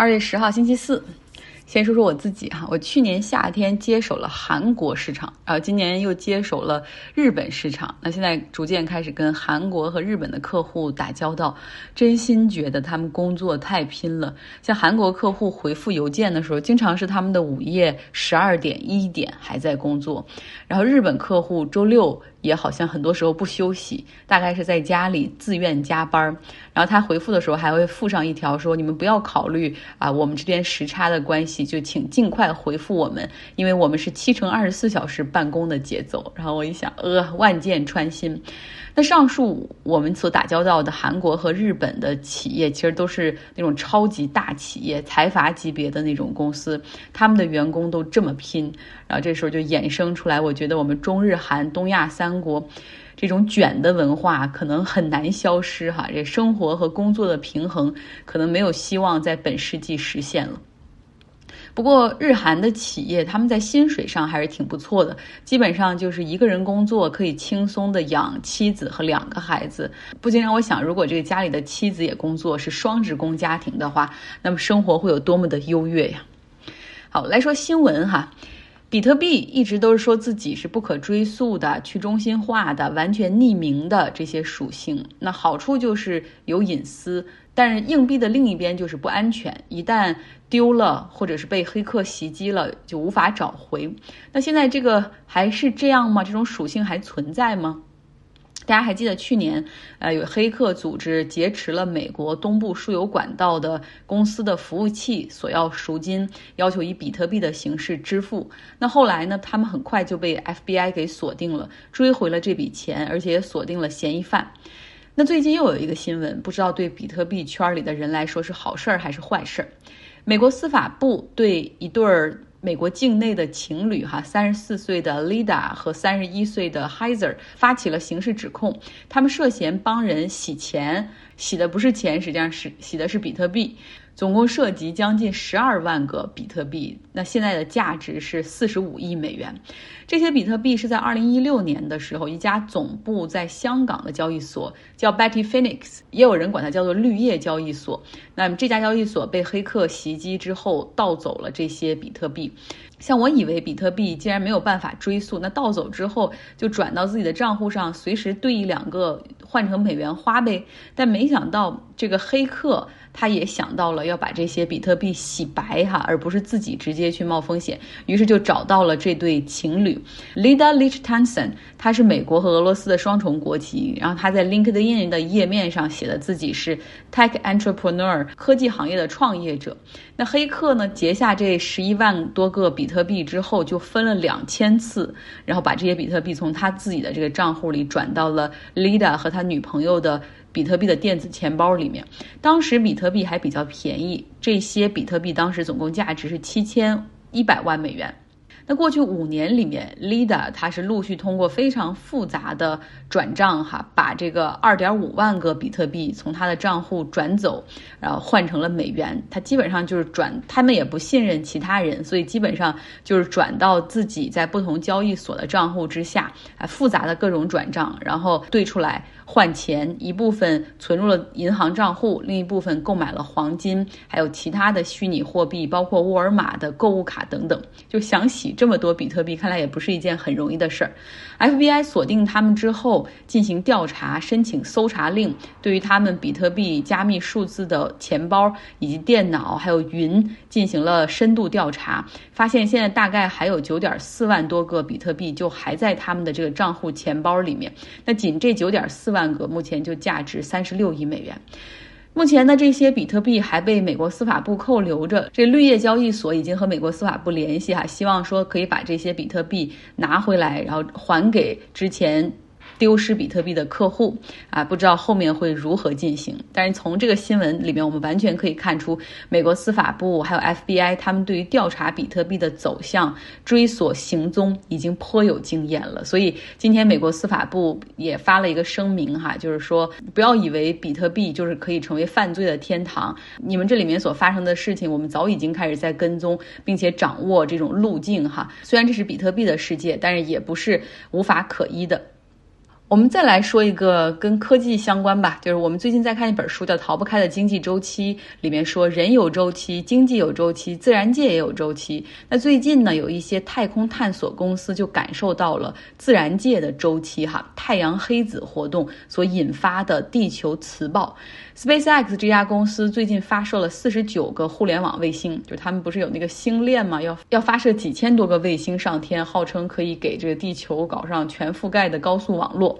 二月十号星期四，先说说我自己哈。我去年夏天接手了韩国市场，然后今年又接手了日本市场。那现在逐渐开始跟韩国和日本的客户打交道，真心觉得他们工作太拼了。像韩国客户回复邮件的时候，经常是他们的午夜十二点一点还在工作，然后日本客户周六。也好像很多时候不休息，大概是在家里自愿加班。然后他回复的时候还会附上一条说：“你们不要考虑啊，我们这边时差的关系，就请尽快回复我们，因为我们是七乘二十四小时办公的节奏。”然后我一想，呃，万箭穿心。那上述我们所打交道的韩国和日本的企业，其实都是那种超级大企业、财阀级别的那种公司，他们的员工都这么拼。然后这时候就衍生出来，我觉得我们中日韩东亚三韩国这种卷的文化可能很难消失哈。这生活和工作的平衡可能没有希望在本世纪实现了。不过，日韩的企业他们在薪水上还是挺不错的，基本上就是一个人工作可以轻松的养妻子和两个孩子，不禁让我想，如果这个家里的妻子也工作，是双职工家庭的话，那么生活会有多么的优越呀？好，来说新闻哈。比特币一直都是说自己是不可追溯的、去中心化的、完全匿名的这些属性。那好处就是有隐私，但是硬币的另一边就是不安全，一旦丢了或者是被黑客袭击了，就无法找回。那现在这个还是这样吗？这种属性还存在吗？大家还记得去年，呃，有黑客组织劫持了美国东部输油管道的公司的服务器，索要赎金，要求以比特币的形式支付。那后来呢，他们很快就被 FBI 给锁定了，追回了这笔钱，而且也锁定了嫌疑犯。那最近又有一个新闻，不知道对比特币圈里的人来说是好事儿还是坏事儿？美国司法部对一对儿。美国境内的情侣哈，三十四岁的 Lida 和三十一岁的 Heiser 发起了刑事指控，他们涉嫌帮人洗钱，洗的不是钱，实际上是洗的是比特币。总共涉及将近十二万个比特币，那现在的价值是四十五亿美元。这些比特币是在二零一六年的时候，一家总部在香港的交易所叫 Betty Phoenix，也有人管它叫做绿叶交易所。那么这家交易所被黑客袭击之后，盗走了这些比特币。像我以为比特币既然没有办法追溯，那盗走之后就转到自己的账户上，随时兑一两个换成美元花呗。但没想到这个黑客。他也想到了要把这些比特币洗白哈，而不是自己直接去冒风险，于是就找到了这对情侣，Lida Leichtensen，他是美国和俄罗斯的双重国籍，然后他在 LinkedIn 的页面上写的自己是 Tech Entrepreneur，科技行业的创业者。那黑客呢截下这十一万多个比特币之后，就分了两千次，然后把这些比特币从他自己的这个账户里转到了 Lida 和他女朋友的。比特币的电子钱包里面，当时比特币还比较便宜，这些比特币当时总共价值是七千一百万美元。那过去五年里面，Lida 他是陆续通过非常复杂的转账哈，把这个二点五万个比特币从他的账户转走，然后换成了美元。他基本上就是转，他们也不信任其他人，所以基本上就是转到自己在不同交易所的账户之下，啊，复杂的各种转账，然后兑出来换钱，一部分存入了银行账户，另一部分购买了黄金，还有其他的虚拟货币，包括沃尔玛的购物卡等等，就想洗。这么多比特币，看来也不是一件很容易的事儿。FBI 锁定他们之后进行调查，申请搜查令，对于他们比特币加密数字的钱包以及电脑还有云进行了深度调查，发现现在大概还有九点四万多个比特币就还在他们的这个账户钱包里面。那仅这九点四万个，目前就价值三十六亿美元。目前呢，这些比特币还被美国司法部扣留着。这绿叶交易所已经和美国司法部联系哈，希望说可以把这些比特币拿回来，然后还给之前。丢失比特币的客户啊，不知道后面会如何进行。但是从这个新闻里面，我们完全可以看出，美国司法部还有 FBI 他们对于调查比特币的走向、追索行踪已经颇有经验了。所以今天美国司法部也发了一个声明哈，就是说不要以为比特币就是可以成为犯罪的天堂，你们这里面所发生的事情，我们早已经开始在跟踪，并且掌握这种路径哈。虽然这是比特币的世界，但是也不是无法可依的。我们再来说一个跟科技相关吧，就是我们最近在看一本书叫《逃不开的经济周期》，里面说人有周期，经济有周期，自然界也有周期。那最近呢，有一些太空探索公司就感受到了自然界的周期，哈，太阳黑子活动所引发的地球磁暴。SpaceX 这家公司最近发射了四十九个互联网卫星，就他们不是有那个星链吗？要要发射几千多个卫星上天，号称可以给这个地球搞上全覆盖的高速网络。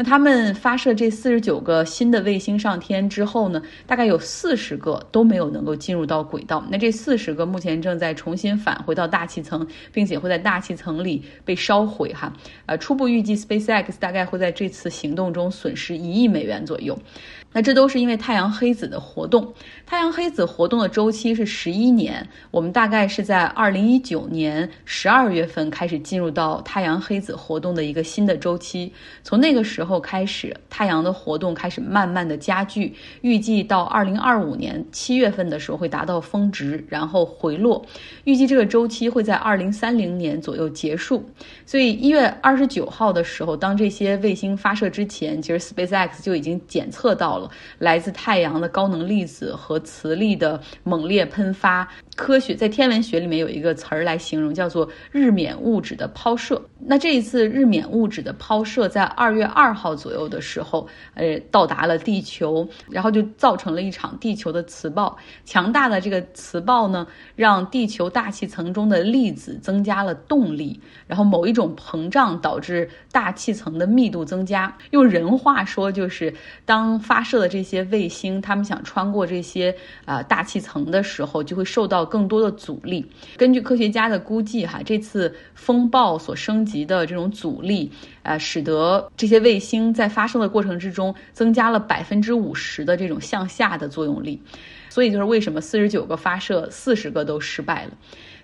那他们发射这四十九个新的卫星上天之后呢，大概有四十个都没有能够进入到轨道。那这四十个目前正在重新返回到大气层，并且会在大气层里被烧毁。哈，呃，初步预计 SpaceX 大概会在这次行动中损失一亿美元左右。那这都是因为太阳黑子的活动。太阳黑子活动的周期是十一年，我们大概是在二零一九年十二月份开始进入到太阳黑子活动的一个新的周期。从那个时候后开始，太阳的活动开始慢慢的加剧，预计到二零二五年七月份的时候会达到峰值，然后回落。预计这个周期会在二零三零年左右结束。所以一月二十九号的时候，当这些卫星发射之前，其实 SpaceX 就已经检测到了来自太阳的高能粒子和磁力的猛烈喷发。科学在天文学里面有一个词儿来形容，叫做日冕物质的抛射。那这一次日冕物质的抛射在二月二号左右的时候，呃，到达了地球，然后就造成了一场地球的磁暴。强大的这个磁暴呢，让地球大气层中的粒子增加了动力，然后某一种膨胀导致大气层的密度增加。用人话说，就是当发射的这些卫星，他们想穿过这些啊大气层的时候，就会受到。更多的阻力。根据科学家的估计，哈，这次风暴所升级的这种阻力，啊，使得这些卫星在发射的过程之中增加了百分之五十的这种向下的作用力。所以，就是为什么四十九个发射，四十个都失败了。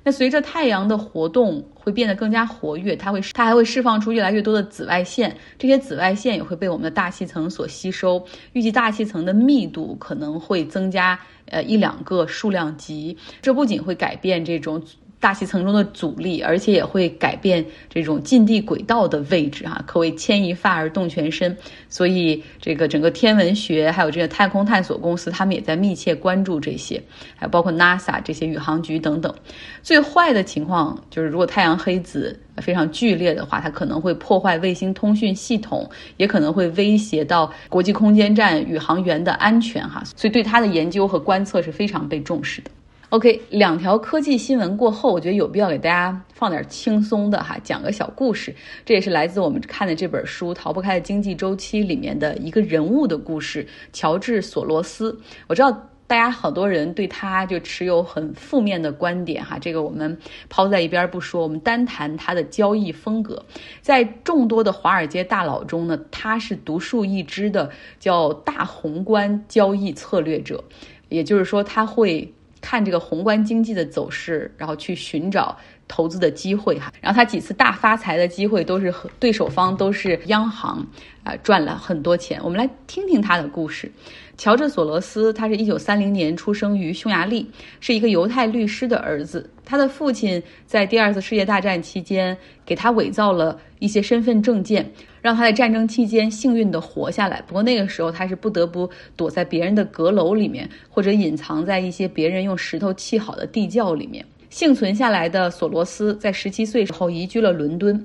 那随着太阳的活动会变得更加活跃，它会它还会释放出越来越多的紫外线，这些紫外线也会被我们的大气层所吸收。预计大气层的密度可能会增加呃一两个数量级，这不仅会改变这种。大气层中的阻力，而且也会改变这种近地轨道的位置，哈，可谓牵一发而动全身。所以，这个整个天文学还有这个太空探索公司，他们也在密切关注这些，还有包括 NASA 这些宇航局等等。最坏的情况就是，如果太阳黑子非常剧烈的话，它可能会破坏卫星通讯系统，也可能会威胁到国际空间站宇航员的安全，哈。所以，对它的研究和观测是非常被重视的。OK，两条科技新闻过后，我觉得有必要给大家放点轻松的哈，讲个小故事。这也是来自我们看的这本书《逃不开的经济周期》里面的一个人物的故事——乔治·索罗斯。我知道大家好多人对他就持有很负面的观点哈，这个我们抛在一边不说，我们单谈他的交易风格。在众多的华尔街大佬中呢，他是独树一帜的，叫大宏观交易策略者，也就是说他会。看这个宏观经济的走势，然后去寻找投资的机会哈。然后他几次大发财的机会都是和对手方都是央行，啊赚了很多钱。我们来听听他的故事。乔治·索罗斯，他是一九三零年出生于匈牙利，是一个犹太律师的儿子。他的父亲在第二次世界大战期间给他伪造了一些身份证件，让他在战争期间幸运地活下来。不过那个时候他是不得不躲在别人的阁楼里面，或者隐藏在一些别人用石头砌好的地窖里面。幸存下来的索罗斯在十七岁时候移居了伦敦。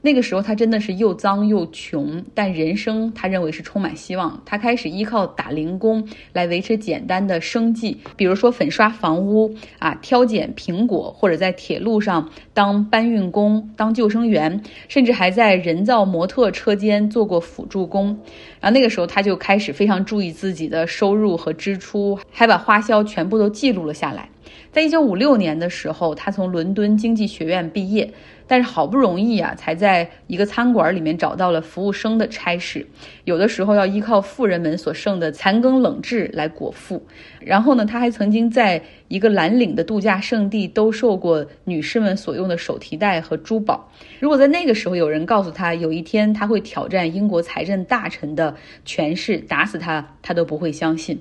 那个时候他真的是又脏又穷，但人生他认为是充满希望。他开始依靠打零工来维持简单的生计，比如说粉刷房屋啊，挑拣苹果，或者在铁路上当搬运工、当救生员，甚至还在人造模特车间做过辅助工。然后那个时候他就开始非常注意自己的收入和支出，还把花销全部都记录了下来。在一九五六年的时候，他从伦敦经济学院毕业。但是好不容易啊，才在一个餐馆里面找到了服务生的差事，有的时候要依靠富人们所剩的残羹冷炙来果腹。然后呢，他还曾经在一个蓝领的度假胜地兜售过女士们所用的手提袋和珠宝。如果在那个时候有人告诉他有一天他会挑战英国财政大臣的权势，打死他，他都不会相信。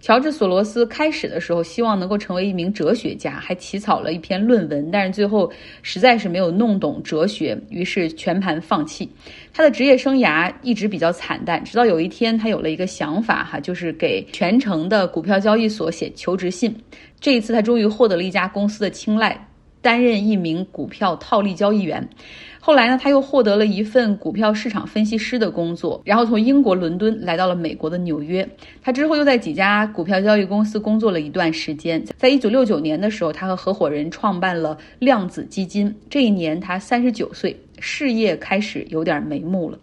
乔治·索罗斯开始的时候希望能够成为一名哲学家，还起草了一篇论文，但是最后实在是没有弄懂哲学，于是全盘放弃。他的职业生涯一直比较惨淡，直到有一天他有了一个想法，哈，就是给全城的股票交易所写求职信。这一次他终于获得了一家公司的青睐，担任一名股票套利交易员。后来呢，他又获得了一份股票市场分析师的工作，然后从英国伦敦来到了美国的纽约。他之后又在几家股票交易公司工作了一段时间。在一九六九年的时候，他和合伙人创办了量子基金。这一年他三十九岁，事业开始有点眉目了。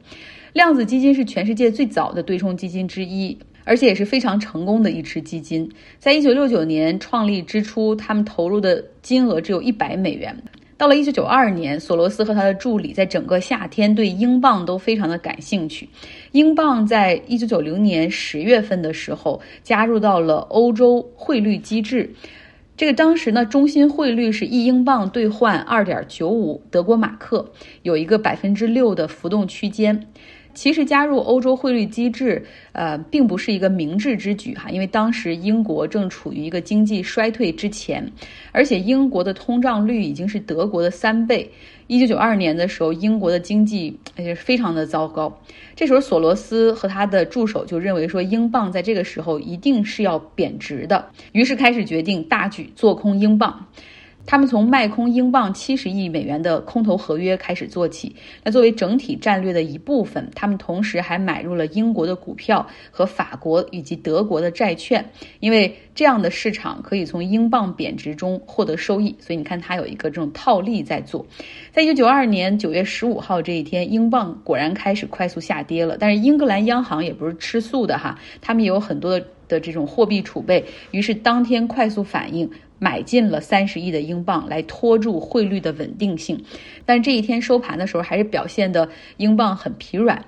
量子基金是全世界最早的对冲基金之一，而且也是非常成功的一支基金。在一九六九年创立之初，他们投入的金额只有一百美元。到了一九九二年，索罗斯和他的助理在整个夏天对英镑都非常的感兴趣。英镑在一九九零年十月份的时候加入到了欧洲汇率机制，这个当时呢，中心汇率是一英镑兑换二点九五德国马克，有一个百分之六的浮动区间。其实加入欧洲汇率机制，呃，并不是一个明智之举哈，因为当时英国正处于一个经济衰退之前，而且英国的通胀率已经是德国的三倍。一九九二年的时候，英国的经济也是非常的糟糕。这时候，索罗斯和他的助手就认为说，英镑在这个时候一定是要贬值的，于是开始决定大举做空英镑。他们从卖空英镑七十亿美元的空头合约开始做起。那作为整体战略的一部分，他们同时还买入了英国的股票和法国以及德国的债券，因为这样的市场可以从英镑贬值中获得收益。所以你看，它有一个这种套利在做。在一九九二年九月十五号这一天，英镑果然开始快速下跌了。但是英格兰央行也不是吃素的哈，他们也有很多的的这种货币储备，于是当天快速反应。买进了三十亿的英镑来拖住汇率的稳定性，但这一天收盘的时候还是表现的英镑很疲软。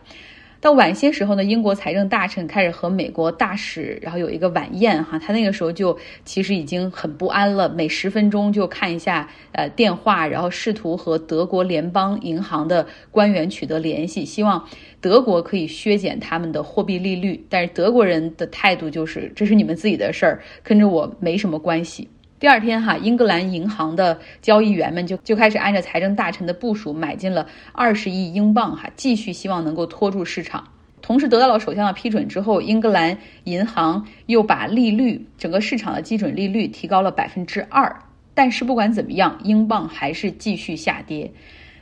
到晚些时候呢，英国财政大臣开始和美国大使，然后有一个晚宴哈，他那个时候就其实已经很不安了，每十分钟就看一下呃电话，然后试图和德国联邦银行的官员取得联系，希望德国可以削减他们的货币利率。但是德国人的态度就是这是你们自己的事儿，跟着我没什么关系。第二天，哈，英格兰银行的交易员们就就开始按照财政大臣的部署买进了二十亿英镑，哈，继续希望能够拖住市场。同时得到了首相的批准之后，英格兰银行又把利率整个市场的基准利率提高了百分之二。但是不管怎么样，英镑还是继续下跌。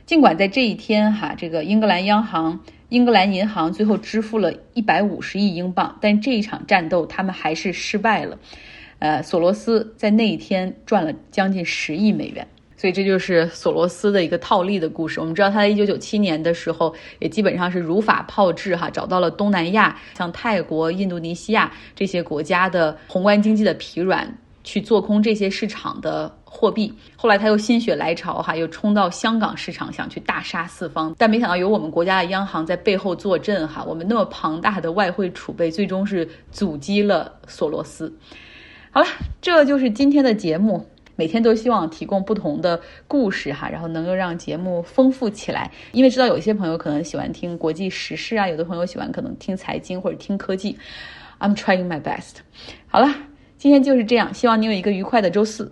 尽管在这一天，哈，这个英格兰央行、英格兰银行最后支付了一百五十亿英镑，但这一场战斗他们还是失败了。呃，索罗斯在那一天赚了将近十亿美元，所以这就是索罗斯的一个套利的故事。我们知道他在一九九七年的时候也基本上是如法炮制哈，找到了东南亚像泰国、印度尼西亚这些国家的宏观经济的疲软，去做空这些市场的货币。后来他又心血来潮哈，又冲到香港市场想去大杀四方，但没想到有我们国家的央行在背后坐镇哈，我们那么庞大的外汇储备最终是阻击了索罗斯。好了，这就是今天的节目。每天都希望提供不同的故事哈，然后能够让节目丰富起来。因为知道有一些朋友可能喜欢听国际时事啊，有的朋友喜欢可能听财经或者听科技。I'm trying my best。好了，今天就是这样，希望你有一个愉快的周四。